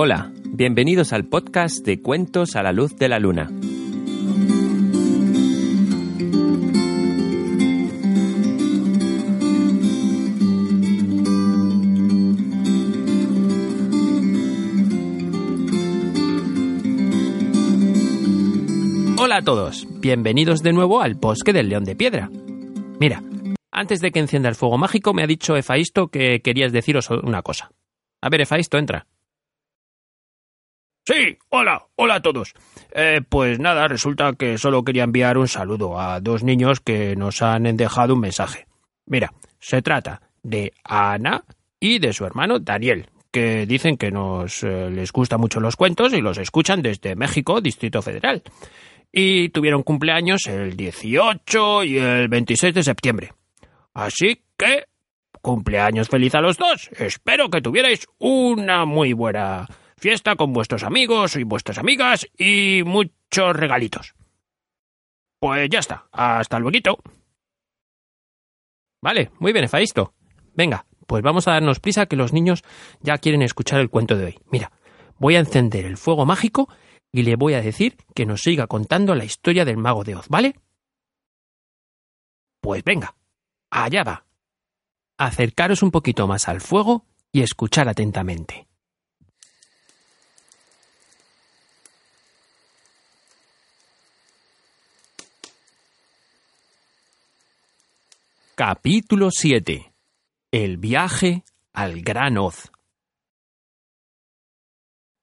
Hola, bienvenidos al podcast de Cuentos a la Luz de la Luna. Hola a todos, bienvenidos de nuevo al bosque del león de piedra. Mira, antes de que encienda el fuego mágico me ha dicho Efaisto que querías deciros una cosa. A ver, Efaisto, entra. Sí, hola, hola a todos. Eh, pues nada, resulta que solo quería enviar un saludo a dos niños que nos han dejado un mensaje. Mira, se trata de Ana y de su hermano Daniel, que dicen que nos eh, les gustan mucho los cuentos y los escuchan desde México, Distrito Federal. Y tuvieron cumpleaños el 18 y el 26 de septiembre. Así que, cumpleaños feliz a los dos. Espero que tuvierais una muy buena fiesta con vuestros amigos y vuestras amigas y muchos regalitos. Pues ya está. Hasta luego. Vale, muy bien, Efaisto. Venga, pues vamos a darnos prisa que los niños ya quieren escuchar el cuento de hoy. Mira, voy a encender el fuego mágico y le voy a decir que nos siga contando la historia del mago de Oz, ¿vale? Pues venga, allá va. Acercaros un poquito más al fuego y escuchar atentamente. Capítulo 7 El viaje al Gran Oz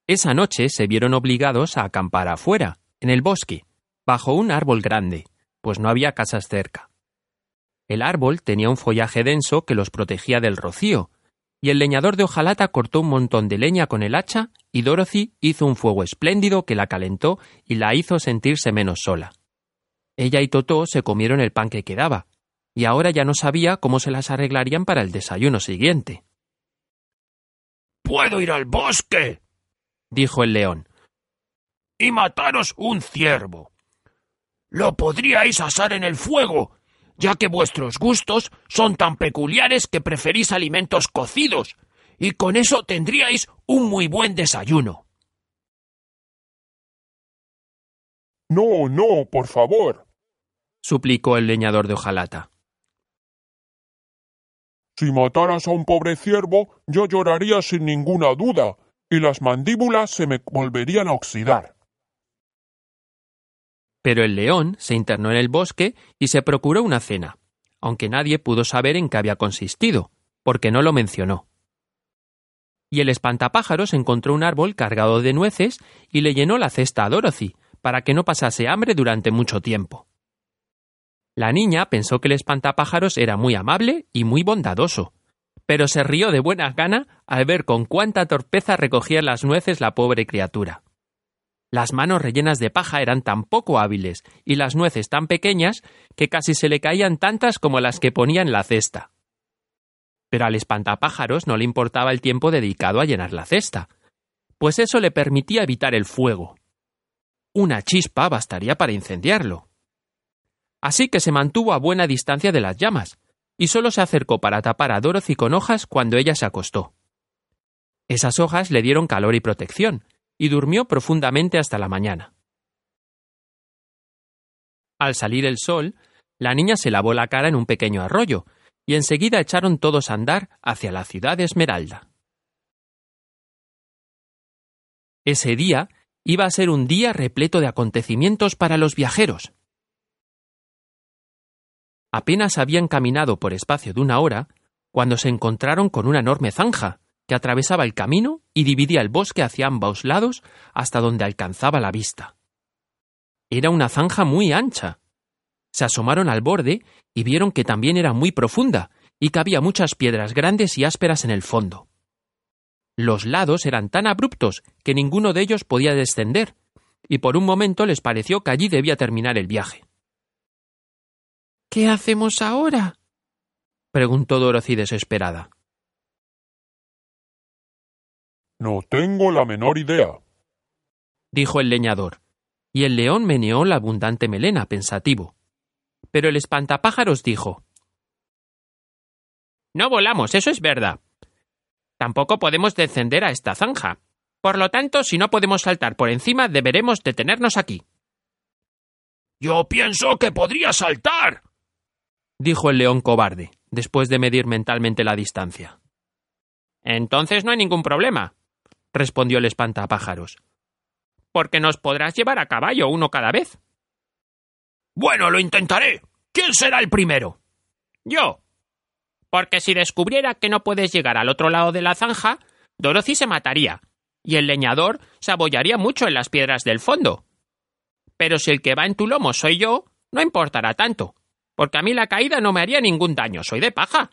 Esa noche se vieron obligados a acampar afuera, en el bosque, bajo un árbol grande, pues no había casas cerca. El árbol tenía un follaje denso que los protegía del rocío, y el leñador de hojalata cortó un montón de leña con el hacha y Dorothy hizo un fuego espléndido que la calentó y la hizo sentirse menos sola. Ella y Totó se comieron el pan que quedaba, y ahora ya no sabía cómo se las arreglarían para el desayuno siguiente. Puedo ir al bosque, dijo el león, y mataros un ciervo. Lo podríais asar en el fuego, ya que vuestros gustos son tan peculiares que preferís alimentos cocidos, y con eso tendríais un muy buen desayuno. No, no, por favor, suplicó el leñador de hojalata. Si mataras a un pobre ciervo, yo lloraría sin ninguna duda, y las mandíbulas se me volverían a oxidar. Pero el león se internó en el bosque y se procuró una cena, aunque nadie pudo saber en qué había consistido, porque no lo mencionó. Y el espantapájaros encontró un árbol cargado de nueces y le llenó la cesta a Dorothy, para que no pasase hambre durante mucho tiempo. La niña pensó que el espantapájaros era muy amable y muy bondadoso, pero se rió de buena gana al ver con cuánta torpeza recogía las nueces la pobre criatura. Las manos rellenas de paja eran tan poco hábiles y las nueces tan pequeñas que casi se le caían tantas como las que ponía en la cesta. Pero al espantapájaros no le importaba el tiempo dedicado a llenar la cesta, pues eso le permitía evitar el fuego. Una chispa bastaría para incendiarlo así que se mantuvo a buena distancia de las llamas, y solo se acercó para tapar a Dorothy con hojas cuando ella se acostó. Esas hojas le dieron calor y protección, y durmió profundamente hasta la mañana. Al salir el sol, la niña se lavó la cara en un pequeño arroyo, y enseguida echaron todos a andar hacia la ciudad de Esmeralda. Ese día iba a ser un día repleto de acontecimientos para los viajeros. Apenas habían caminado por espacio de una hora cuando se encontraron con una enorme zanja que atravesaba el camino y dividía el bosque hacia ambos lados hasta donde alcanzaba la vista. Era una zanja muy ancha. Se asomaron al borde y vieron que también era muy profunda y que había muchas piedras grandes y ásperas en el fondo. Los lados eran tan abruptos que ninguno de ellos podía descender, y por un momento les pareció que allí debía terminar el viaje. ¿Qué hacemos ahora? preguntó Dorothy desesperada. No tengo la menor idea, dijo el leñador, y el león meneó la abundante melena, pensativo. Pero el espantapájaros dijo No volamos, eso es verdad. Tampoco podemos descender a esta zanja, Por lo tanto, si no podemos saltar por encima, deberemos detenernos aquí. Yo pienso que podría saltar, dijo el león cobarde, después de medir mentalmente la distancia. Entonces no hay ningún problema, respondió el espantapájaros. Porque nos podrás llevar a caballo uno cada vez. Bueno, lo intentaré. ¿Quién será el primero? Yo. Porque si descubriera que no puedes llegar al otro lado de la zanja, Dorothy se mataría, y el leñador se abollaría mucho en las piedras del fondo. Pero si el que va en tu lomo soy yo, no importará tanto, porque a mí la caída no me haría ningún daño, soy de paja.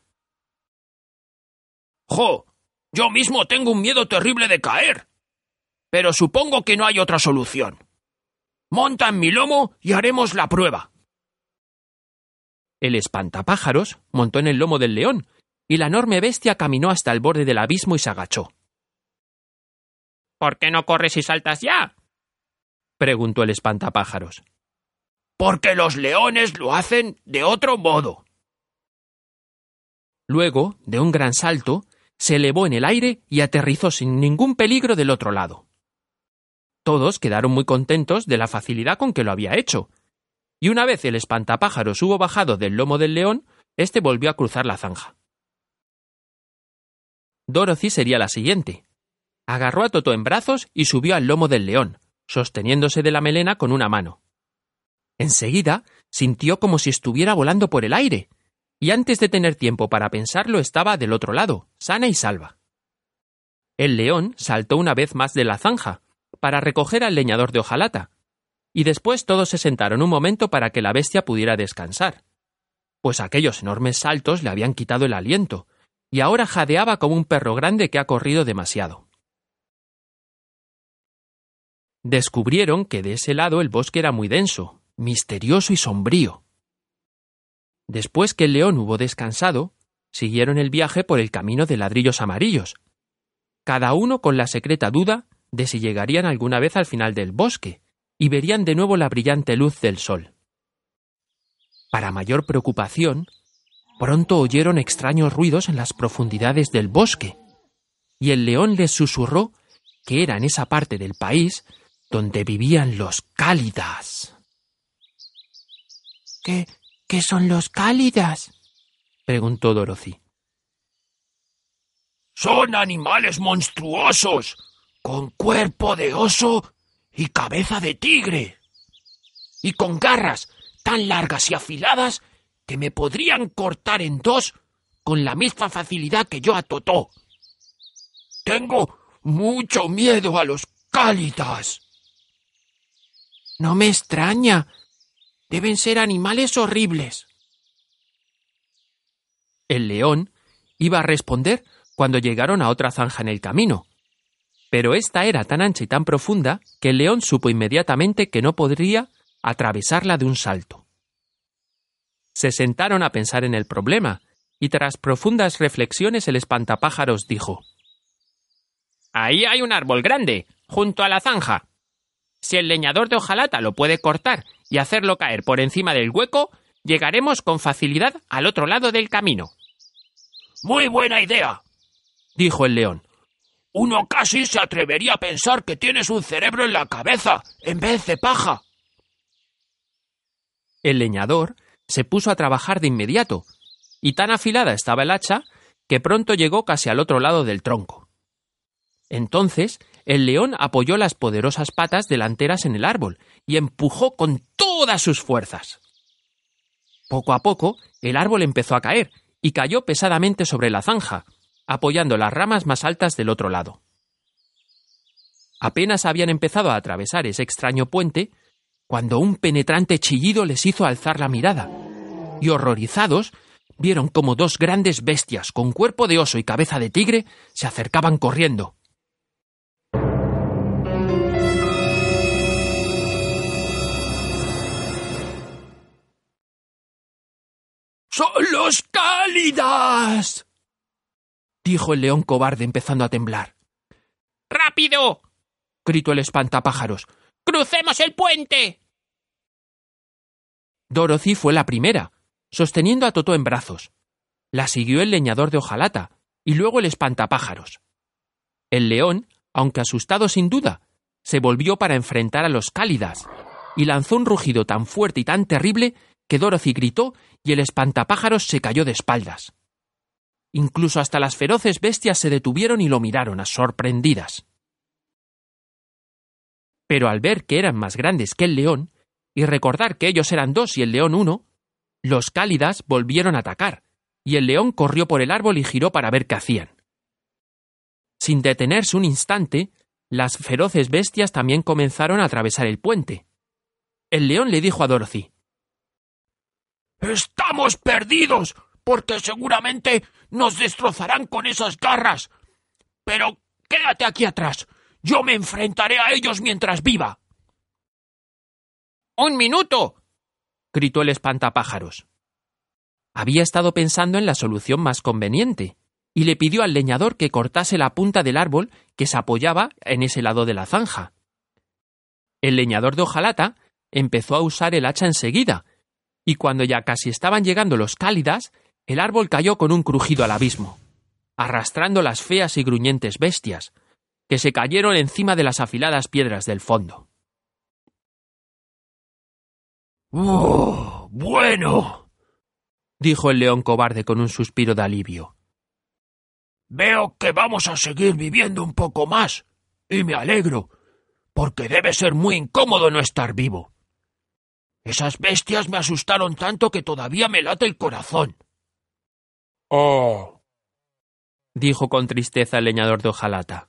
¡Jo! Yo mismo tengo un miedo terrible de caer. Pero supongo que no hay otra solución. Monta en mi lomo y haremos la prueba. El espantapájaros montó en el lomo del león, y la enorme bestia caminó hasta el borde del abismo y se agachó. ¿Por qué no corres y saltas ya? preguntó el espantapájaros. Porque los leones lo hacen de otro modo. Luego, de un gran salto, se elevó en el aire y aterrizó sin ningún peligro del otro lado. Todos quedaron muy contentos de la facilidad con que lo había hecho, y una vez el espantapájaros hubo bajado del lomo del león, éste volvió a cruzar la zanja. Dorothy sería la siguiente. Agarró a Toto en brazos y subió al lomo del león, sosteniéndose de la melena con una mano. Enseguida sintió como si estuviera volando por el aire, y antes de tener tiempo para pensarlo estaba del otro lado, sana y salva. El león saltó una vez más de la zanja, para recoger al leñador de hojalata, y después todos se sentaron un momento para que la bestia pudiera descansar, pues aquellos enormes saltos le habían quitado el aliento, y ahora jadeaba como un perro grande que ha corrido demasiado. Descubrieron que de ese lado el bosque era muy denso, misterioso y sombrío. Después que el león hubo descansado, siguieron el viaje por el camino de ladrillos amarillos, cada uno con la secreta duda de si llegarían alguna vez al final del bosque y verían de nuevo la brillante luz del sol. Para mayor preocupación, pronto oyeron extraños ruidos en las profundidades del bosque, y el león les susurró que era en esa parte del país donde vivían los cálidas. ¿Qué, qué son los cálidas? preguntó Dorothy. Son animales monstruosos, con cuerpo de oso y cabeza de tigre, y con garras tan largas y afiladas que me podrían cortar en dos con la misma facilidad que yo a Totó. Tengo mucho miedo a los cálidas. No me extraña. Deben ser animales horribles. El león iba a responder cuando llegaron a otra zanja en el camino. Pero esta era tan ancha y tan profunda que el león supo inmediatamente que no podría atravesarla de un salto. Se sentaron a pensar en el problema, y tras profundas reflexiones el espantapájaros dijo Ahí hay un árbol grande, junto a la zanja. Si el leñador de hojalata lo puede cortar y hacerlo caer por encima del hueco, llegaremos con facilidad al otro lado del camino. Muy buena idea, dijo el león. Uno casi se atrevería a pensar que tienes un cerebro en la cabeza en vez de paja. El leñador se puso a trabajar de inmediato, y tan afilada estaba el hacha que pronto llegó casi al otro lado del tronco. Entonces el león apoyó las poderosas patas delanteras en el árbol y empujó con todas sus fuerzas. Poco a poco, el árbol empezó a caer y cayó pesadamente sobre la zanja, apoyando las ramas más altas del otro lado. Apenas habían empezado a atravesar ese extraño puente cuando un penetrante chillido les hizo alzar la mirada, y horrorizados vieron como dos grandes bestias con cuerpo de oso y cabeza de tigre se acercaban corriendo. ¡Son los cálidas! dijo el león cobarde empezando a temblar. ¡Rápido! gritó el espantapájaros. ¡Crucemos el puente! Dorothy fue la primera, sosteniendo a Totó en brazos. La siguió el leñador de hojalata y luego el espantapájaros. El león aunque asustado sin duda, se volvió para enfrentar a los cálidas y lanzó un rugido tan fuerte y tan terrible que Dorothy gritó y el espantapájaros se cayó de espaldas. Incluso hasta las feroces bestias se detuvieron y lo miraron sorprendidas. Pero al ver que eran más grandes que el león, y recordar que ellos eran dos y el león uno, los cálidas volvieron a atacar, y el león corrió por el árbol y giró para ver qué hacían. Sin detenerse un instante, las feroces bestias también comenzaron a atravesar el puente. El león le dijo a Dorothy Estamos perdidos, porque seguramente nos destrozarán con esas garras. Pero quédate aquí atrás. Yo me enfrentaré a ellos mientras viva. ¡Un minuto! gritó el espantapájaros. Había estado pensando en la solución más conveniente, y le pidió al leñador que cortase la punta del árbol que se apoyaba en ese lado de la zanja. El leñador de hojalata empezó a usar el hacha enseguida, y cuando ya casi estaban llegando los cálidas, el árbol cayó con un crujido al abismo, arrastrando las feas y gruñentes bestias, que se cayeron encima de las afiladas piedras del fondo. ¡Oh! Bueno. dijo el león cobarde con un suspiro de alivio. Veo que vamos a seguir viviendo un poco más, y me alegro, porque debe ser muy incómodo no estar vivo. Esas bestias me asustaron tanto que todavía me late el corazón. Ah, dijo con tristeza el leñador de hojalata.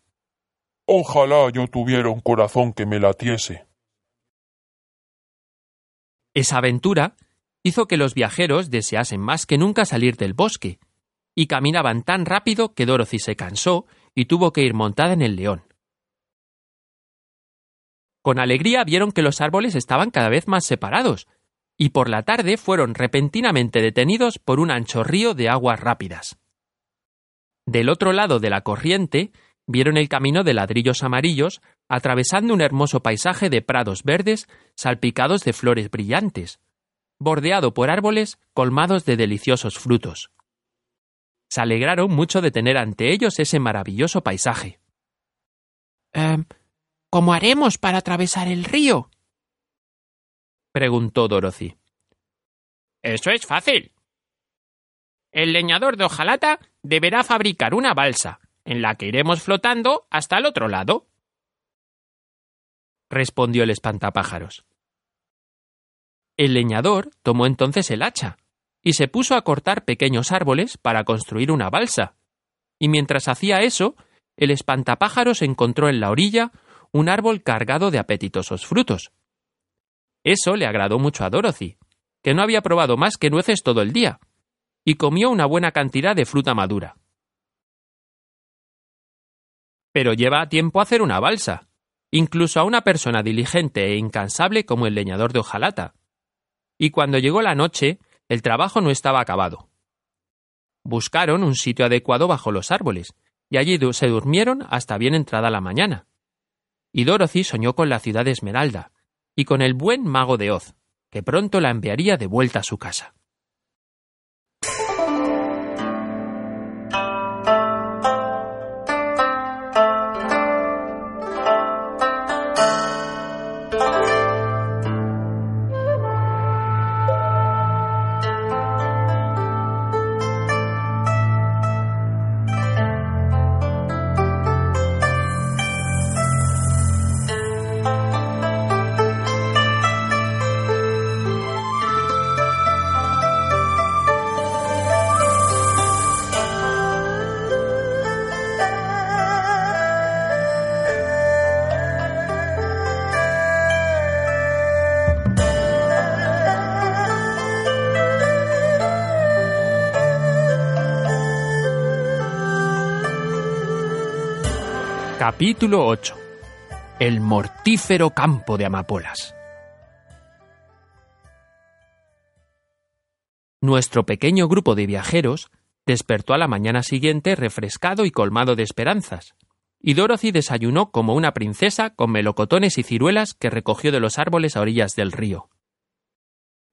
ojalá yo tuviera un corazón que me latiese. Esa aventura hizo que los viajeros deseasen más que nunca salir del bosque, y caminaban tan rápido que Dorothy se cansó y tuvo que ir montada en el león. Con alegría vieron que los árboles estaban cada vez más separados, y por la tarde fueron repentinamente detenidos por un ancho río de aguas rápidas. Del otro lado de la corriente vieron el camino de ladrillos amarillos atravesando un hermoso paisaje de prados verdes salpicados de flores brillantes, bordeado por árboles colmados de deliciosos frutos. Se alegraron mucho de tener ante ellos ese maravilloso paisaje. Em, ¿Cómo haremos para atravesar el río? preguntó Dorothy. Eso es fácil. El leñador de hojalata deberá fabricar una balsa, en la que iremos flotando hasta el otro lado. respondió el espantapájaros. El leñador tomó entonces el hacha y se puso a cortar pequeños árboles para construir una balsa. Y mientras hacía eso, el espantapájaros encontró en la orilla un árbol cargado de apetitosos frutos. Eso le agradó mucho a Dorothy, que no había probado más que nueces todo el día, y comió una buena cantidad de fruta madura. Pero lleva tiempo hacer una balsa, incluso a una persona diligente e incansable como el leñador de hojalata. Y cuando llegó la noche, el trabajo no estaba acabado. Buscaron un sitio adecuado bajo los árboles, y allí se durmieron hasta bien entrada la mañana y Dorothy soñó con la ciudad de Esmeralda y con el buen mago de Oz, que pronto la enviaría de vuelta a su casa. Capítulo 8. El mortífero campo de amapolas. Nuestro pequeño grupo de viajeros despertó a la mañana siguiente refrescado y colmado de esperanzas, y Dorothy desayunó como una princesa con melocotones y ciruelas que recogió de los árboles a orillas del río.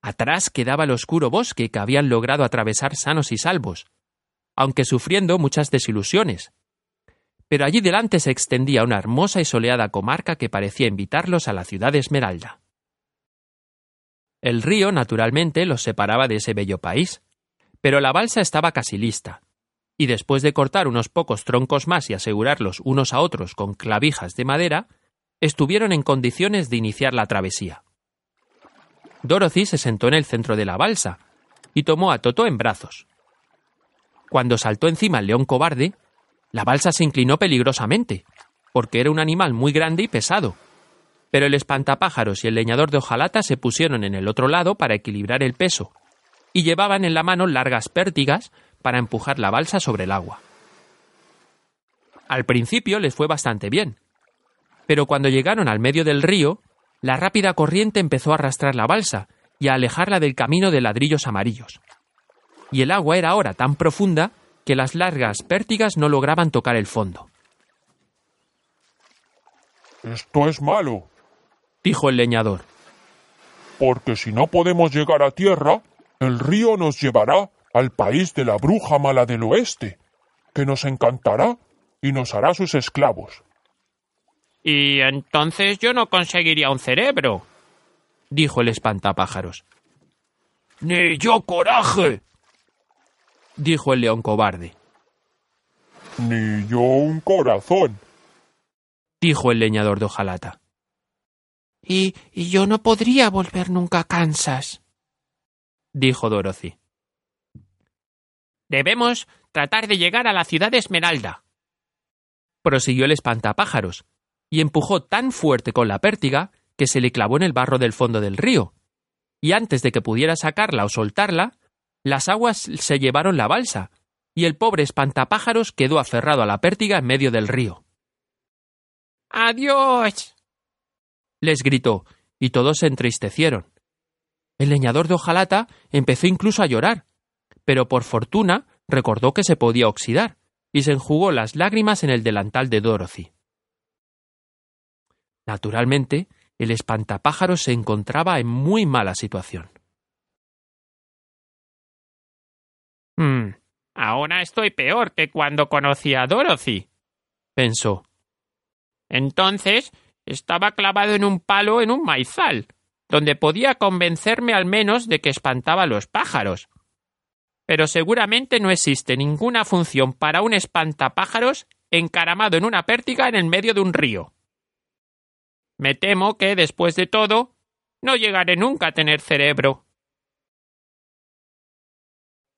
Atrás quedaba el oscuro bosque que habían logrado atravesar sanos y salvos, aunque sufriendo muchas desilusiones, pero allí delante se extendía una hermosa y soleada comarca que parecía invitarlos a la ciudad de Esmeralda. El río, naturalmente, los separaba de ese bello país, pero la balsa estaba casi lista, y después de cortar unos pocos troncos más y asegurarlos unos a otros con clavijas de madera, estuvieron en condiciones de iniciar la travesía. Dorothy se sentó en el centro de la balsa y tomó a Totó en brazos. Cuando saltó encima el león cobarde, la balsa se inclinó peligrosamente, porque era un animal muy grande y pesado. Pero el espantapájaros y el leñador de hojalata se pusieron en el otro lado para equilibrar el peso, y llevaban en la mano largas pértigas para empujar la balsa sobre el agua. Al principio les fue bastante bien, pero cuando llegaron al medio del río, la rápida corriente empezó a arrastrar la balsa y a alejarla del camino de ladrillos amarillos. Y el agua era ahora tan profunda que las largas pértigas no lograban tocar el fondo. Esto es malo, dijo el leñador. porque si no podemos llegar a tierra, el río nos llevará al país de la bruja mala del oeste, que nos encantará y nos hará sus esclavos. Y entonces yo no conseguiría un cerebro. dijo el espantapájaros. Ni yo coraje. Dijo el león cobarde. Ni yo un corazón. dijo el leñador de hojalata. Y, y yo no podría volver nunca a Kansas. dijo Dorothy. Debemos tratar de llegar a la ciudad de Esmeralda. Prosiguió el espantapájaros, y empujó tan fuerte con la pértiga que se le clavó en el barro del fondo del río, y antes de que pudiera sacarla o soltarla, las aguas se llevaron la balsa, y el pobre espantapájaros quedó aferrado a la pértiga en medio del río. ¡Adiós! les gritó, y todos se entristecieron. El leñador de hojalata empezó incluso a llorar, pero por fortuna recordó que se podía oxidar, y se enjugó las lágrimas en el delantal de Dorothy. Naturalmente, el espantapájaros se encontraba en muy mala situación. Hmm, ahora estoy peor que cuando conocí a Dorothy. Pensó. Entonces estaba clavado en un palo en un maizal, donde podía convencerme al menos de que espantaba a los pájaros. Pero seguramente no existe ninguna función para un espantapájaros encaramado en una pértiga en el medio de un río. Me temo que, después de todo, no llegaré nunca a tener cerebro.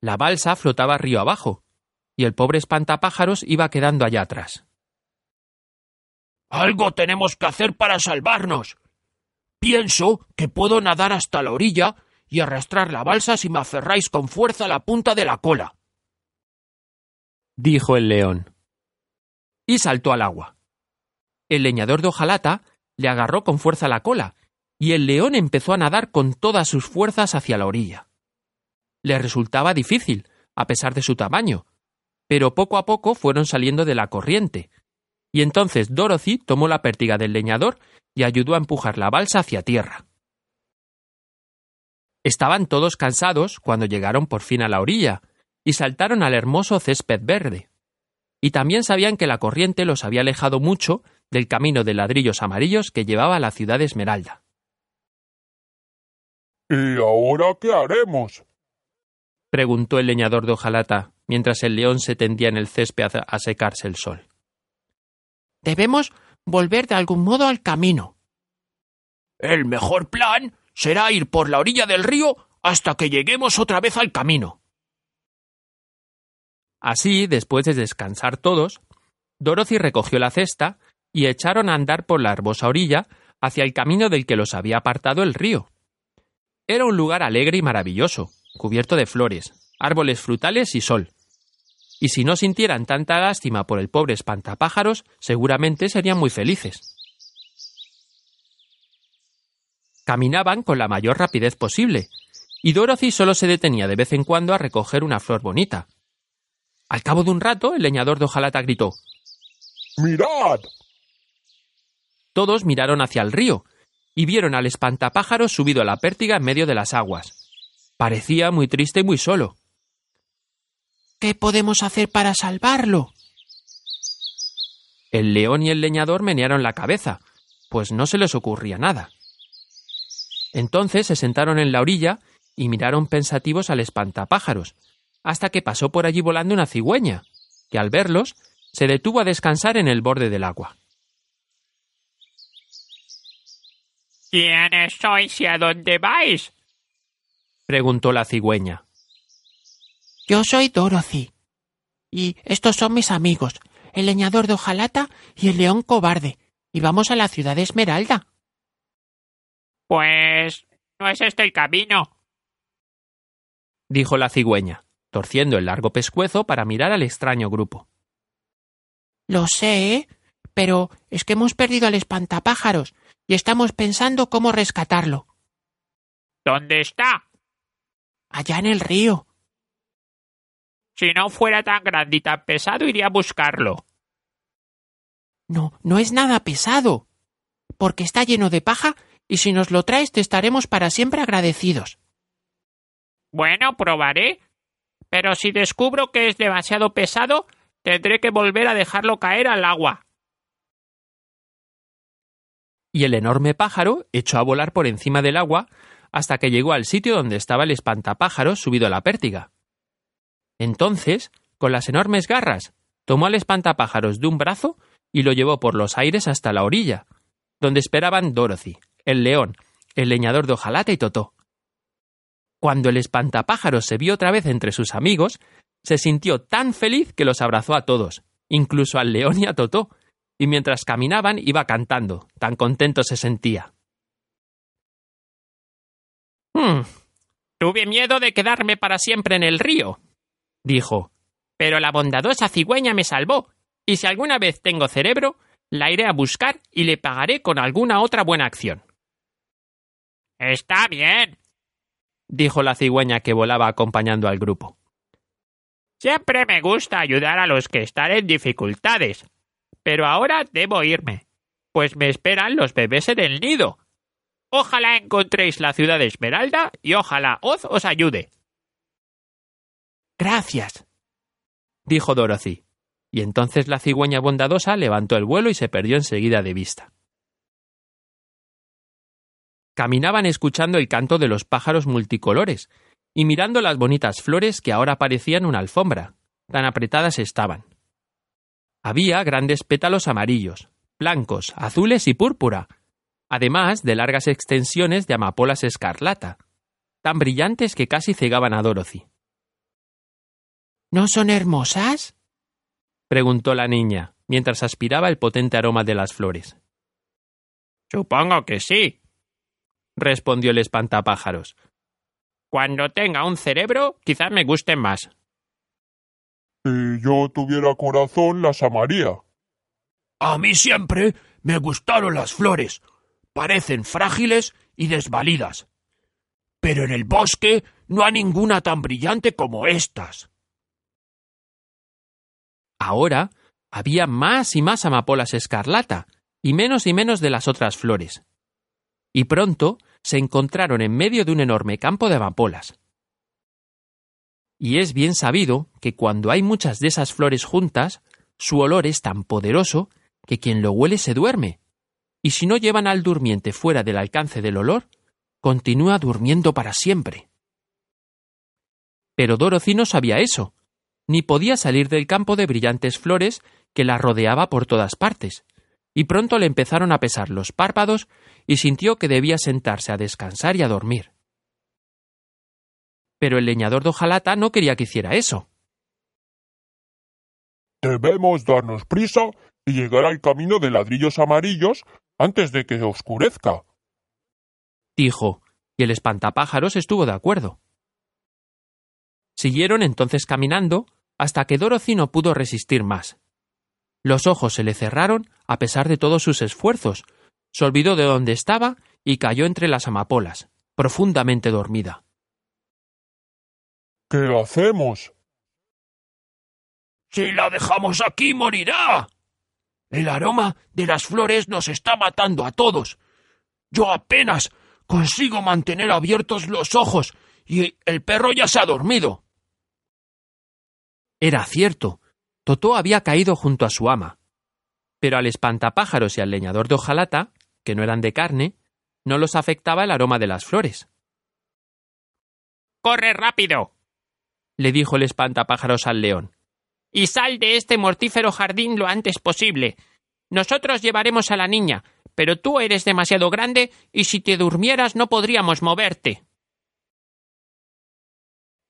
La balsa flotaba río abajo, y el pobre espantapájaros iba quedando allá atrás. Algo tenemos que hacer para salvarnos. Pienso que puedo nadar hasta la orilla y arrastrar la balsa si me aferráis con fuerza a la punta de la cola. dijo el león. Y saltó al agua. El leñador de hojalata le agarró con fuerza la cola, y el león empezó a nadar con todas sus fuerzas hacia la orilla. Le resultaba difícil, a pesar de su tamaño, pero poco a poco fueron saliendo de la corriente, y entonces Dorothy tomó la pértiga del leñador y ayudó a empujar la balsa hacia tierra. Estaban todos cansados cuando llegaron por fin a la orilla, y saltaron al hermoso césped verde. Y también sabían que la corriente los había alejado mucho del camino de ladrillos amarillos que llevaba a la ciudad de Esmeralda. ¿Y ahora qué haremos? Preguntó el leñador de hojalata, mientras el león se tendía en el césped a, a secarse el sol. Debemos volver de algún modo al camino. El mejor plan será ir por la orilla del río hasta que lleguemos otra vez al camino. Así, después de descansar todos, Dorothy recogió la cesta y echaron a andar por la hermosa orilla hacia el camino del que los había apartado el río. Era un lugar alegre y maravilloso, cubierto de flores, árboles frutales y sol. Y si no sintieran tanta lástima por el pobre espantapájaros, seguramente serían muy felices. Caminaban con la mayor rapidez posible, y Dorothy solo se detenía de vez en cuando a recoger una flor bonita. Al cabo de un rato, el leñador de hojalata gritó ¡Mirad! Todos miraron hacia el río y vieron al espantapájaros subido a la pértiga en medio de las aguas. Parecía muy triste y muy solo. ¿Qué podemos hacer para salvarlo? El león y el leñador menearon la cabeza, pues no se les ocurría nada. Entonces se sentaron en la orilla y miraron pensativos al espantapájaros, hasta que pasó por allí volando una cigüeña, que al verlos se detuvo a descansar en el borde del agua. ¿Quiénes sois y a dónde vais? Preguntó la cigüeña. Yo soy Dorothy. Y estos son mis amigos, el leñador de hojalata y el león cobarde. Y vamos a la ciudad de Esmeralda. Pues no es este el camino. dijo la cigüeña, torciendo el largo pescuezo para mirar al extraño grupo. Lo sé, ¿eh? pero es que hemos perdido al espantapájaros y estamos pensando cómo rescatarlo. ¿Dónde está? Allá en el río. Si no fuera tan grande y tan pesado, iría a buscarlo. No, no es nada pesado, porque está lleno de paja y si nos lo traes te estaremos para siempre agradecidos. Bueno, probaré. Pero si descubro que es demasiado pesado, tendré que volver a dejarlo caer al agua. Y el enorme pájaro echó a volar por encima del agua hasta que llegó al sitio donde estaba el espantapájaro subido a la pértiga. Entonces, con las enormes garras, tomó al espantapájaros de un brazo y lo llevó por los aires hasta la orilla, donde esperaban Dorothy, el león, el leñador de hojalata y Totó. Cuando el espantapájaros se vio otra vez entre sus amigos, se sintió tan feliz que los abrazó a todos, incluso al león y a Totó, y mientras caminaban iba cantando, tan contento se sentía. Hmm. Tuve miedo de quedarme para siempre en el río, dijo. Pero la bondadosa cigüeña me salvó, y si alguna vez tengo cerebro, la iré a buscar y le pagaré con alguna otra buena acción. Está bien, dijo la cigüeña que volaba acompañando al grupo. Siempre me gusta ayudar a los que están en dificultades. Pero ahora debo irme, pues me esperan los bebés en el nido. Ojalá encontréis la ciudad de Esmeralda y ojalá Oz os ayude. Gracias, dijo Dorothy. Y entonces la cigüeña bondadosa levantó el vuelo y se perdió enseguida de vista. Caminaban escuchando el canto de los pájaros multicolores y mirando las bonitas flores que ahora parecían una alfombra, tan apretadas estaban. Había grandes pétalos amarillos, blancos, azules y púrpura, además de largas extensiones de amapolas escarlata, tan brillantes que casi cegaban a Dorothy. ¿No son hermosas? preguntó la niña, mientras aspiraba el potente aroma de las flores. Supongo que sí, respondió el espantapájaros. Cuando tenga un cerebro, quizás me gusten más. Si yo tuviera corazón, las amaría. A mí siempre me gustaron las flores. Parecen frágiles y desvalidas. Pero en el bosque no hay ninguna tan brillante como estas. Ahora había más y más amapolas escarlata, y menos y menos de las otras flores. Y pronto se encontraron en medio de un enorme campo de amapolas. Y es bien sabido que cuando hay muchas de esas flores juntas, su olor es tan poderoso que quien lo huele se duerme, y si no llevan al durmiente fuera del alcance del olor, continúa durmiendo para siempre. Pero Dorothy no sabía eso, ni podía salir del campo de brillantes flores que la rodeaba por todas partes, y pronto le empezaron a pesar los párpados y sintió que debía sentarse a descansar y a dormir. Pero el leñador de hojalata no quería que hiciera eso. Debemos darnos prisa y llegar al camino de ladrillos amarillos antes de que oscurezca, dijo, y el espantapájaros estuvo de acuerdo. Siguieron entonces caminando hasta que Dorothy no pudo resistir más. Los ojos se le cerraron a pesar de todos sus esfuerzos, se olvidó de dónde estaba y cayó entre las amapolas, profundamente dormida. ¿Qué hacemos? Si la dejamos aquí morirá. El aroma de las flores nos está matando a todos. Yo apenas consigo mantener abiertos los ojos y el perro ya se ha dormido. Era cierto. Totó había caído junto a su ama. Pero al espantapájaros y al leñador de hojalata, que no eran de carne, no los afectaba el aroma de las flores. ¡Corre rápido! le dijo el espantapájaros al león. Y sal de este mortífero jardín lo antes posible. Nosotros llevaremos a la niña, pero tú eres demasiado grande y si te durmieras no podríamos moverte.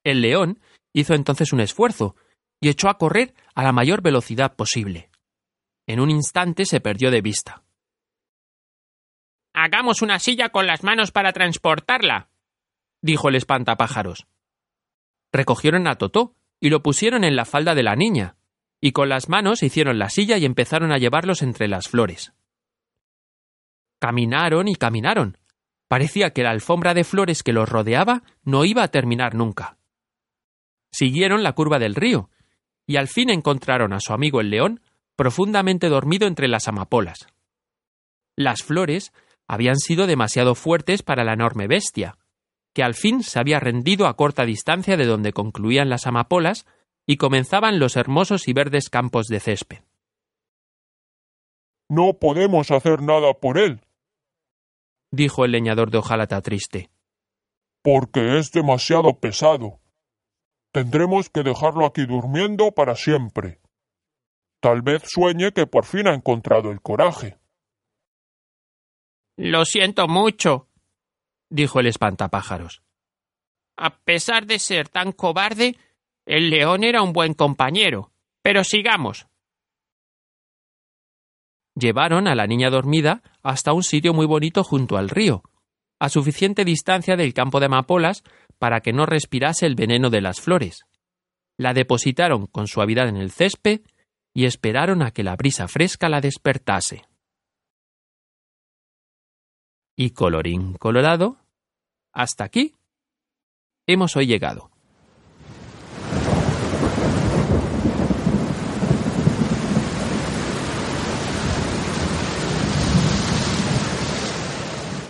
El león hizo entonces un esfuerzo y echó a correr a la mayor velocidad posible. En un instante se perdió de vista. Hagamos una silla con las manos para transportarla, dijo el espantapájaros. Recogieron a Totó y lo pusieron en la falda de la niña, y con las manos hicieron la silla y empezaron a llevarlos entre las flores. Caminaron y caminaron. Parecía que la alfombra de flores que los rodeaba no iba a terminar nunca. Siguieron la curva del río, y al fin encontraron a su amigo el león profundamente dormido entre las amapolas. Las flores habían sido demasiado fuertes para la enorme bestia, que al fin se había rendido a corta distancia de donde concluían las amapolas y comenzaban los hermosos y verdes campos de césped. No podemos hacer nada por él, dijo el leñador de hojalata triste. Porque es demasiado pesado. Tendremos que dejarlo aquí durmiendo para siempre. Tal vez sueñe que por fin ha encontrado el coraje. Lo siento mucho, dijo el espantapájaros. A pesar de ser tan cobarde, el león era un buen compañero. Pero sigamos. Llevaron a la niña dormida hasta un sitio muy bonito junto al río, a suficiente distancia del campo de amapolas para que no respirase el veneno de las flores. La depositaron con suavidad en el césped y esperaron a que la brisa fresca la despertase. Y colorín colorado, hasta aquí hemos hoy llegado.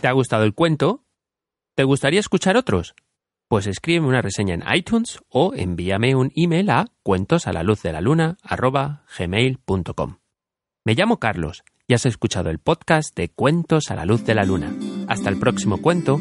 ¿Te ha gustado el cuento? ¿Te gustaría escuchar otros? Pues escríbeme una reseña en iTunes o envíame un email a cuentos a la luz de la luna gmail.com. Me llamo Carlos y has escuchado el podcast de Cuentos a la luz de la luna. Hasta el próximo cuento